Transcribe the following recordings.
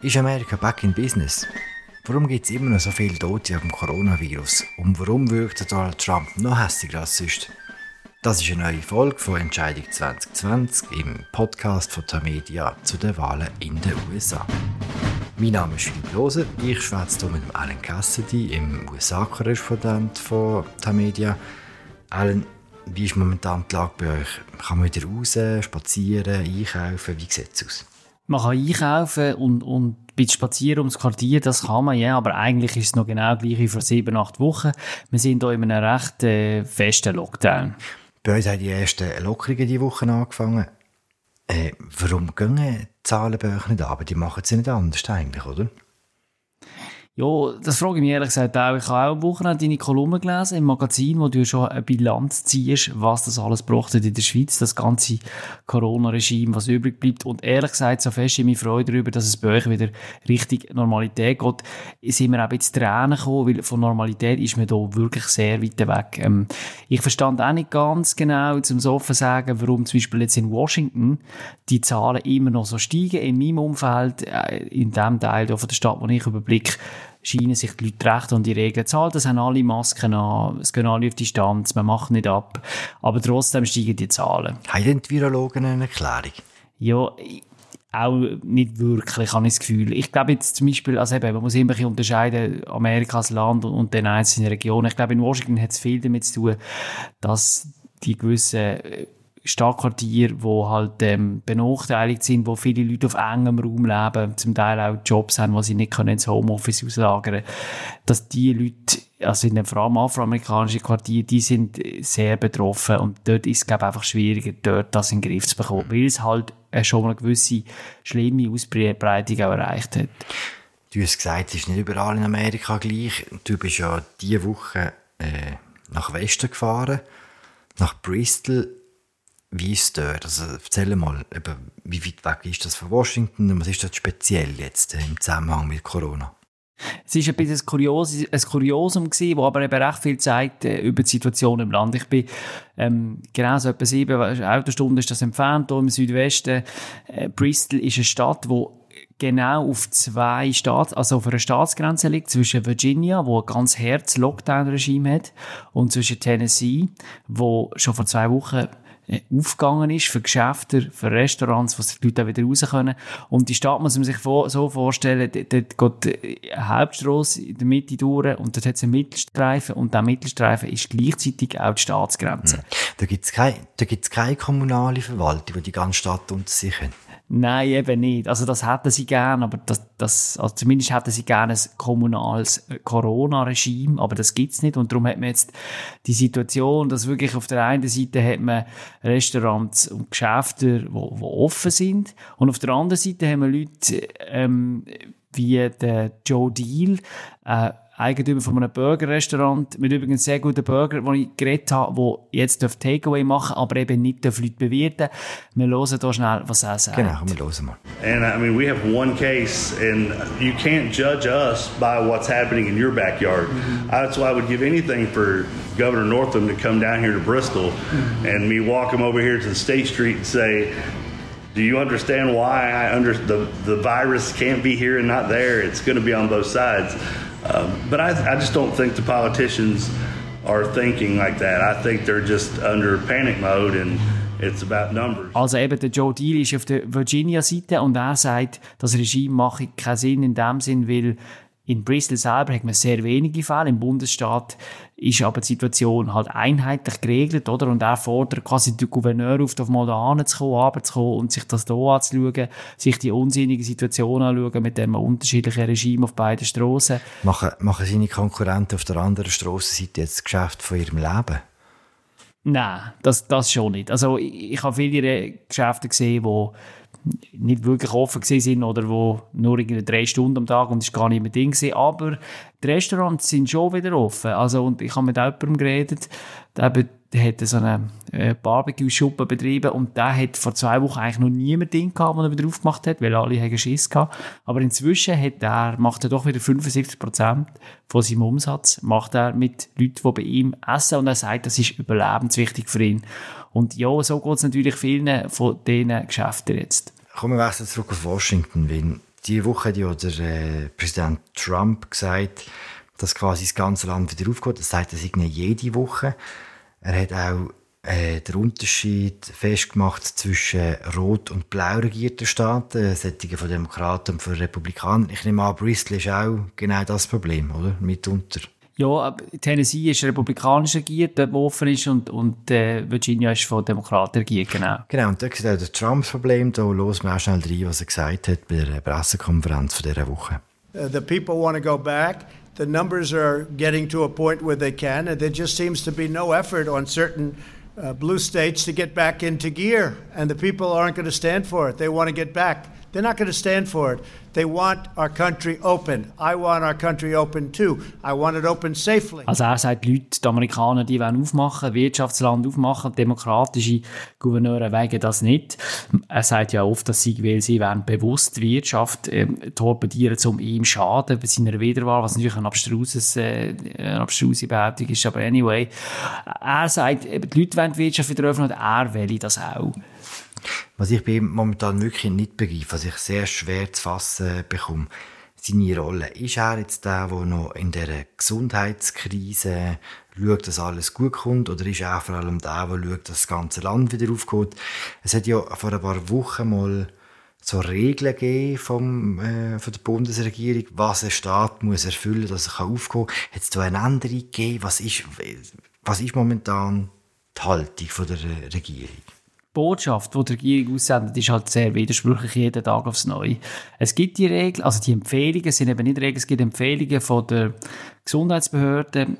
Ist Amerika back in business? Warum gibt es immer noch so viele Tote am Coronavirus? Und warum wirkt Donald Trump noch hässiger als sonst? Das ist eine neue Folge von Entscheidung 2020 im Podcast von Tamedia zu den Wahlen in den USA. Mein Name ist Philipp Lose, ich schwätze hier mit Alan Cassidy, im USA-Korrespondent von Tamedia. Alan, wie ist momentan die Lage bei euch? Kann man wieder raus, spazieren, einkaufen? Wie sieht es aus? Man kann einkaufen und, und ein bisschen spazieren ums Quartier, das kann man, ja, aber eigentlich ist es noch genau gleich wie vor sieben, acht Wochen. Wir sind hier in einem recht äh, festen Lockdown. Bei uns haben die ersten Lockerungen diese Woche angefangen. Äh, warum gehen die Zahlen bei euch nicht? Aber die machen es nicht anders eigentlich, oder? Ja, das frage ich mich ehrlich gesagt auch. Ich habe auch am Wochenende deine Kolumne gelesen im Magazin, wo du schon eine Bilanz ziehst, was das alles hat in der Schweiz, das ganze Corona-Regime, was übrig bleibt. Und ehrlich gesagt, so fest ist meine Freude darüber, dass es bei euch wieder richtig Normalität geht, sind wir auch bisschen Tränen gekommen, weil von Normalität ist man da wirklich sehr weit weg. Ähm, ich verstand auch nicht ganz genau, zum offen sagen, warum zum Beispiel jetzt in Washington die Zahlen immer noch so steigen. In meinem Umfeld, äh, in dem Teil von der Stadt, wo ich überblicke, scheinen sich die Leute recht an die Regeln zu halten. Es haben alle Masken an, es gehen alle auf Distanz, man macht nicht ab. Aber trotzdem steigen die Zahlen. Haben denn die Virologen eine Erklärung? Ja, auch nicht wirklich, habe ich das Gefühl. Ich glaube jetzt zum Beispiel, also eben, man muss immer ein unterscheiden, Amerika als Land und, und den einzelnen Regionen. Ich glaube, in Washington hat es viel damit zu tun, dass die gewissen Stadtquartier, wo halt ähm, benachteiligt sind, wo viele Leute auf engem Raum leben, zum Teil auch Jobs haben, wo sie nicht können ins Homeoffice auslagern, dass die Leute, also in den vor allem afroamerikanischen Quartieren, die sind sehr betroffen und dort ist es glaube einfach schwieriger, dort das in den Griff zu bekommen, weil es halt schon eine gewisse schlimme Ausbreitung auch erreicht hat. Du hast gesagt, es ist nicht überall in Amerika gleich. Du bist ja diese Woche äh, nach Westen gefahren, nach Bristol wie ist es dort? Also erzähl mal, eben, wie weit weg ist das von Washington und was ist das speziell jetzt im Zusammenhang mit Corona? Es war ein bisschen ein, Kurios, ein Kuriosum wo aber eben recht viel zeigt äh, über die Situation im Land. Ich bin ähm, genau so etwa sieben Autostunden ist das entfernt, hier im Südwesten. Äh, Bristol ist eine Stadt, wo genau auf zwei Staats, also auf einer Staatsgrenze liegt, zwischen Virginia, wo ein ganz herz Lockdown-Regime hat, und zwischen Tennessee, wo schon vor zwei Wochen äh, aufgegangen ist für Geschäfte, für Restaurants, wo die Leute auch wieder raus können. Und die Stadt muss man sich so vorstellen, dort geht eine Hauptstrasse in der Mitte durch und dort hat es einen Mittelstreifen und der Mittelstreifen ist gleichzeitig auch die Staatsgrenze. Da gibt es keine, keine kommunale Verwaltung, die die ganze Stadt unter sich hat. Nein, eben nicht. Also das hätten sie gern, aber das, das, also zumindest hätten sie gerne ein kommunales Corona-Regime, aber das gibt's nicht und darum hat man jetzt die Situation, dass wirklich auf der einen Seite hat man Restaurants und Geschäfte, wo, wo offen sind und auf der anderen Seite haben wir Leute ähm, wie der Joe Deal, äh, Eigentümer von einem Burgerrestaurant mit übrigens sehr guten Burger, wo ich geredet habe, wo jetzt Takeaway machen aber eben nicht Leute bewirten Wir hören hier schnell, was er sagt. Genau, wir hören mal. And I mean, we have one case and you can't judge us by what's happening in your backyard. Mm-hmm. That's why I would give anything for Governor Northam to come down here to Bristol mm-hmm. and me walk him over here to the State Street and say, do you understand why I under the, the virus can't be here and not there? It's going to be on both sides. Um, but I, I just don't think the politicians are thinking like that. I think they're just under panic mode and It's about numbers. Also eben der Joe Deal ist auf der Virginia-Seite und er sagt, das Regime mache keinen Sinn in dem Sinn, weil in Bristol selber hat man sehr wenige Fälle. Im Bundesstaat ist aber die Situation halt einheitlich geregelt, oder? Und er fordert quasi den Gouverneur auf, auf mal da hinzukommen, runterzukommen und sich das hier anzuschauen, sich die unsinnige Situation anschauen mit dem unterschiedlichen Regime auf beiden Strassen. Machen, machen seine Konkurrenten auf der anderen Strassenseite jetzt das Geschäft von ihrem Leben? Nein, das, das schon nicht. Also ich, ich habe viele Geschäfte gesehen, die nicht wirklich offen sind oder wo nur irgendwie drei Stunden am Tag und es gar nicht mehr Ding gewesen. Aber die Restaurants sind schon wieder offen. Also, und ich habe mit jemandem geredet, der, hat so eine äh, Barbecue-Schuppe betrieben und der hat vor zwei Wochen eigentlich noch niemand Ding gehabt, den er wieder aufgemacht hat, weil alle haben Schiss gehabt. Aber inzwischen hat er, macht er doch wieder 75 Prozent von seinem Umsatz, macht er mit Leuten, die bei ihm essen und er sagt, das ist überlebenswichtig für ihn. Und ja, so geht es natürlich vielen von diesen Geschäften jetzt. Kommen wir wechseln zurück auf Washington, weil die Woche hat ja der äh, Präsident Trump gesagt, dass quasi das ganze Land wieder aufgeht. Das sagt er sich nicht jede Woche. Er hat auch äh, den Unterschied festgemacht zwischen rot- und blau regierten Staaten, solche von Demokraten und von Republikanern. Ich nehme an, Bristol ist auch genau das Problem, oder? Mitunter. Ja, Tennessee ist republikanisch regiert, dort wo offen ist, und, und äh, Virginia ist von Demokraten regiert, genau. Genau, und da sieht auch das Trump-Problem. Da los wir auch schnell rein, was er gesagt hat bei der Pressekonferenz von dieser Woche. Uh, the people want to go back. The numbers are getting to a point where they can, and there just seems to be no effort on certain uh, blue states to get back into gear, and the people aren't going to stand for it. They want to get back. They're not going to stand for it. They want our country open. I want our country open too. I want it open safely. Also er sagt, die Leute, die Amerikaner, die wollen aufmachen, Wirtschaftsland aufmachen, demokratische Gouverneure wegen das nicht. Er sagt ja oft, dass sie, weil sie wollen bewusst Wirtschaft äh, torpedieren, um ihm schaden bei seiner Wiederwahl, was natürlich eine abstruse, äh, eine abstruse Behauptung ist, aber anyway. Er sagt, die Leute wollen die Wirtschaft wieder öffnen und er will das auch. Was ich bei ihm momentan wirklich nicht begreife, was ich sehr schwer zu fassen bekomme, seine Rolle. Ist er jetzt der, der noch in der Gesundheitskrise schaut, dass alles gut kommt, oder ist er vor allem der, der schaut, dass das ganze Land wieder aufgeht? Es hat ja vor ein paar Wochen mal so Regeln gegeben vom, äh, von der Bundesregierung, was ein Staat muss erfüllen, dass er aufgehen kann. Hat es da eine Änderung gegeben? Was ist, was ist momentan die Haltung von der Regierung? Botschaft, die die Regierung aussendet, ist halt sehr widersprüchlich jeden Tag aufs Neue. Es gibt die Regeln, also die Empfehlungen sind eben nicht Regeln, es gibt Empfehlungen von der Gesundheitsbehörde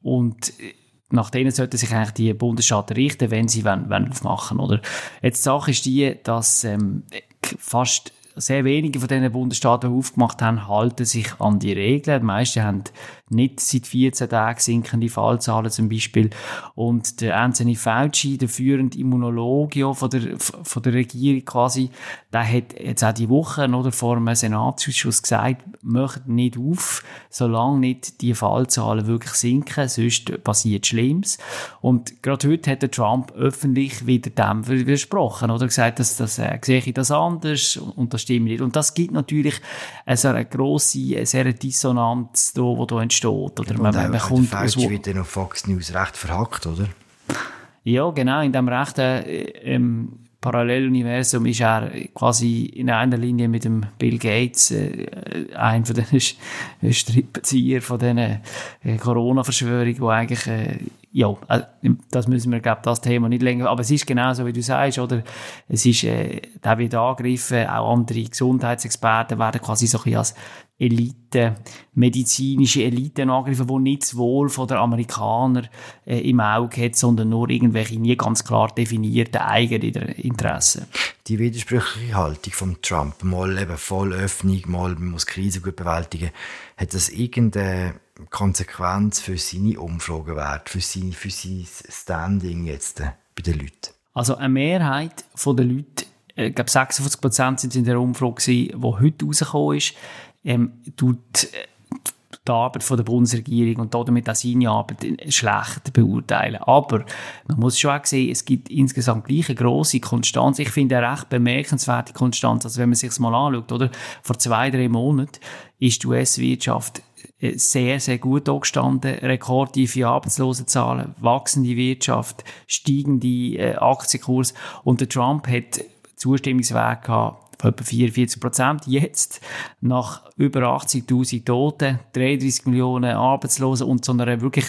und nach denen sollten sich eigentlich die Bundesstaaten richten, wenn sie wollen, wollen aufmachen oder Jetzt die Sache ist die, dass ähm, fast sehr wenige von diesen Bundesstaaten, die aufgemacht haben, halten sich an die Regeln. Die meisten haben nicht seit 14 Tagen sinkende Fallzahlen zum Beispiel. Und der Anthony Fauci, der führende Immunologe von der, von der Regierung quasi, der hat jetzt auch die Woche oder vor einem Senatsausschuss gesagt, macht nicht auf, solange nicht die Fallzahlen wirklich sinken, sonst passiert Schlimmes. Und gerade heute hat der Trump öffentlich wieder dem widersprochen, oder gesagt, dass das äh, sehe ich das anders und das stimmt nicht. Und das gibt natürlich eine, eine grosse, eine sehr Dissonanz, die da entsteht. Oder man, man, man kommt aus wird dann auf Fox News recht verhackt, oder? Ja, genau. In dem rechten äh, ähm, Paralleluniversum ist er quasi in einer Linie mit dem Bill Gates, äh, ein von den Strippenzieher von diesen äh, Corona-Verschwörungen, wo eigentlich äh, ja, äh, das müssen wir, glaube das Thema nicht länger, aber es ist genau so, wie du sagst, oder? Es ist, äh, da wird angegriffen, auch andere Gesundheitsexperten werden quasi so ein als Elite, medizinische Elite angegriffen, die nicht das Wohl der Amerikaner äh, im Auge hat, sondern nur irgendwelche nie ganz klar definierten eigenen Interessen. Die widersprüchliche Haltung von Trump, mal eben Vollöffnung, mal man muss Krise gut bewältigen, hat das irgendeine Konsequenz für seine Umfragewerte, für sein, für sein Standing jetzt äh, bei den Leuten? Also eine Mehrheit der Leute, ich glaube 56 Prozent sind in der Umfrage, die heute rausgekommen ist, ähm, tut äh, die Arbeit von der Bundesregierung und damit auch seine Arbeit schlecht beurteilen. Aber man muss schon auch sehen, es gibt insgesamt gleich eine grosse Konstanz. Ich finde eine recht bemerkenswerte Konstanz. Also wenn man sich das mal anschaut, oder? Vor zwei, drei Monaten ist die US-Wirtschaft äh, sehr, sehr gut angestanden. Rekordtiefe Arbeitslosenzahlen, wachsende Wirtschaft, steigende äh, Aktienkurs. Und der Trump hat Zustimmungswert von etwa 44 Prozent. Jetzt, nach über 80.000 Toten, 33 Millionen Arbeitslosen und so einer wirklich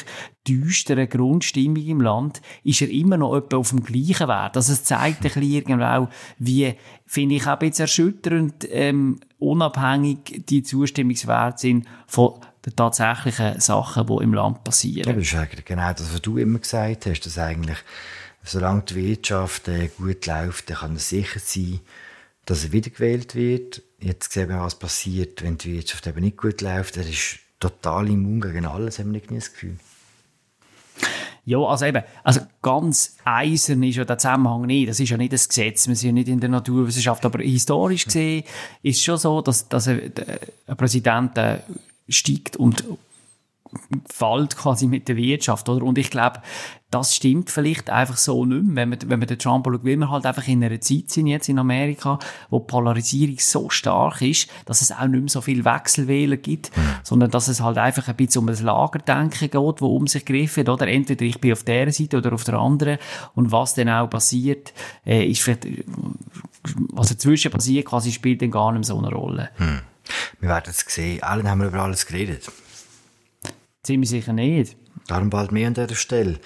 düsteren Grundstimmung im Land, ist er immer noch etwa auf dem gleichen Wert. Also es zeigt ein bisschen irgendwie auch, wie, finde ich auch bisschen erschütternd, ähm, unabhängig die Zustimmungswerte sind von den tatsächlichen Sachen, die im Land passieren. Ja, das ist eigentlich genau das, was du immer gesagt hast, dass eigentlich, solange die Wirtschaft äh, gut läuft, dann kann es sicher sein, dass er wiedergewählt wird. Jetzt sehen wir, was passiert, wenn die Wirtschaft eben nicht gut läuft. Er ist total immun gegen alles, haben wir nicht das Gefühl. Ja, also eben, also ganz eisern ist ja der Zusammenhang nicht. Das ist ja nicht das Gesetz. Wir sind ja nicht in der Naturwissenschaft. Aber historisch gesehen ist es schon so, dass, dass ein, ein Präsident steigt und fällt quasi mit der Wirtschaft, oder? Und ich glaube, das stimmt vielleicht einfach so nicht mehr, wenn man, wenn man den Trump schaut, weil wir halt einfach in einer Zeit sind jetzt in Amerika, wo die Polarisierung so stark ist, dass es auch nicht mehr so viel Wechselwähler gibt, mhm. sondern dass es halt einfach ein bisschen um das Lagerdenken geht, wo um sich griffen, oder? Entweder ich bin auf der Seite oder auf der anderen und was dann auch passiert, äh, ist vielleicht, was dazwischen passiert, quasi spielt dann gar nicht mehr so eine Rolle. Mhm. Wir werden es sehen. Allen haben wir über alles geredet. Ziemlich sicher nicht. Darum bald mehr an dieser Stelle.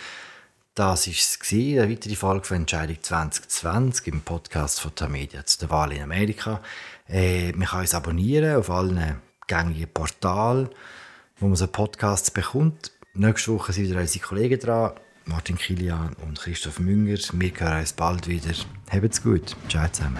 Das war es, eine weitere Folge von Entscheidung 2020 im Podcast von Tamedia zu der Wahl in Amerika. Äh, man kann uns abonnieren auf allen gängigen Portalen, wo man so Podcasts bekommt. Nächste Woche sind wieder unsere Kollegen dran, Martin Kilian und Christoph Münger. Wir hören uns bald wieder. Habt's gut. Ciao zusammen.